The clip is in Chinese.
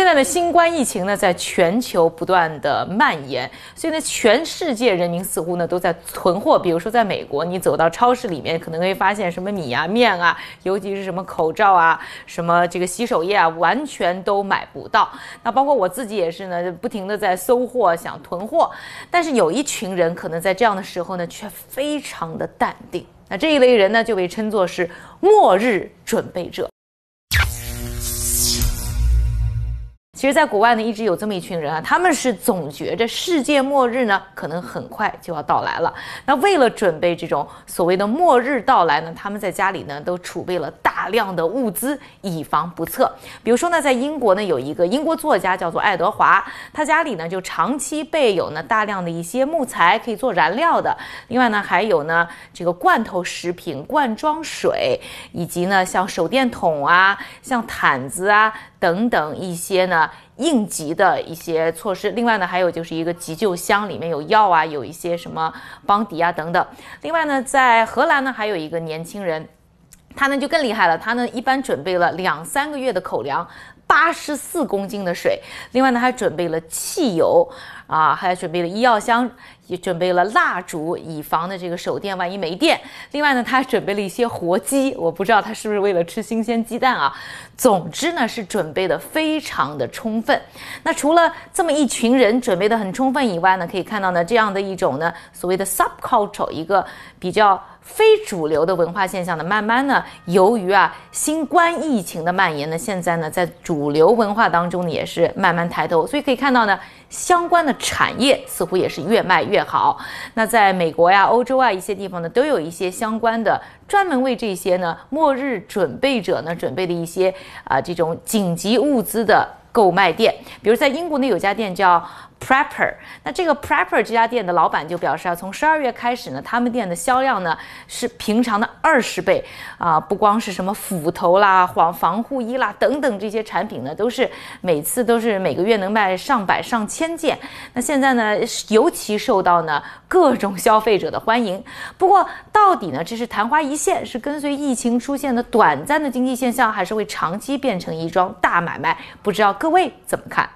现在的新冠疫情呢，在全球不断的蔓延，所以呢，全世界人民似乎呢都在囤货。比如说，在美国，你走到超市里面，可能会发现什么米啊、面啊，尤其是什么口罩啊、什么这个洗手液啊，完全都买不到。那包括我自己也是呢，不停的在搜货，想囤货。但是有一群人可能在这样的时候呢，却非常的淡定。那这一类人呢，就被称作是末日准备者。其实，在国外呢，一直有这么一群人啊，他们是总觉着世界末日呢，可能很快就要到来了。那为了准备这种所谓的末日到来呢，他们在家里呢都储备了大量的物资，以防不测。比如说呢，在英国呢，有一个英国作家叫做爱德华，他家里呢就长期备有呢大量的一些木材可以做燃料的。另外呢，还有呢这个罐头食品、罐装水，以及呢像手电筒啊、像毯子啊等等一些呢。应急的一些措施，另外呢，还有就是一个急救箱，里面有药啊，有一些什么邦迪啊等等。另外呢，在荷兰呢，还有一个年轻人，他呢就更厉害了，他呢一般准备了两三个月的口粮，八十四公斤的水，另外呢还准备了汽油啊，还准备了医药箱。也准备了蜡烛，以防的这个手电万一没电。另外呢，他还准备了一些活鸡，我不知道他是不是为了吃新鲜鸡蛋啊。总之呢，是准备的非常的充分。那除了这么一群人准备的很充分以外呢，可以看到呢，这样的一种呢，所谓的 subculture，一个比较非主流的文化现象呢，慢慢呢，由于啊新冠疫情的蔓延呢，现在呢，在主主流文化当中呢，也是慢慢抬头。所以可以看到呢，相关的产业似乎也是越卖越。好，那在美国呀、欧洲啊一些地方呢，都有一些相关的专门为这些呢末日准备者呢准备的一些啊这种紧急物资的购买店。比如在英国呢，有家店叫。Prepper，那这个 Prepper 这家店的老板就表示啊，从十二月开始呢，他们店的销量呢是平常的二十倍啊，不光是什么斧头啦、防防护衣啦等等这些产品呢，都是每次都是每个月能卖上百上千件。那现在呢，尤其受到呢各种消费者的欢迎。不过到底呢，这是昙花一现，是跟随疫情出现的短暂的经济现象，还是会长期变成一桩大买卖？不知道各位怎么看？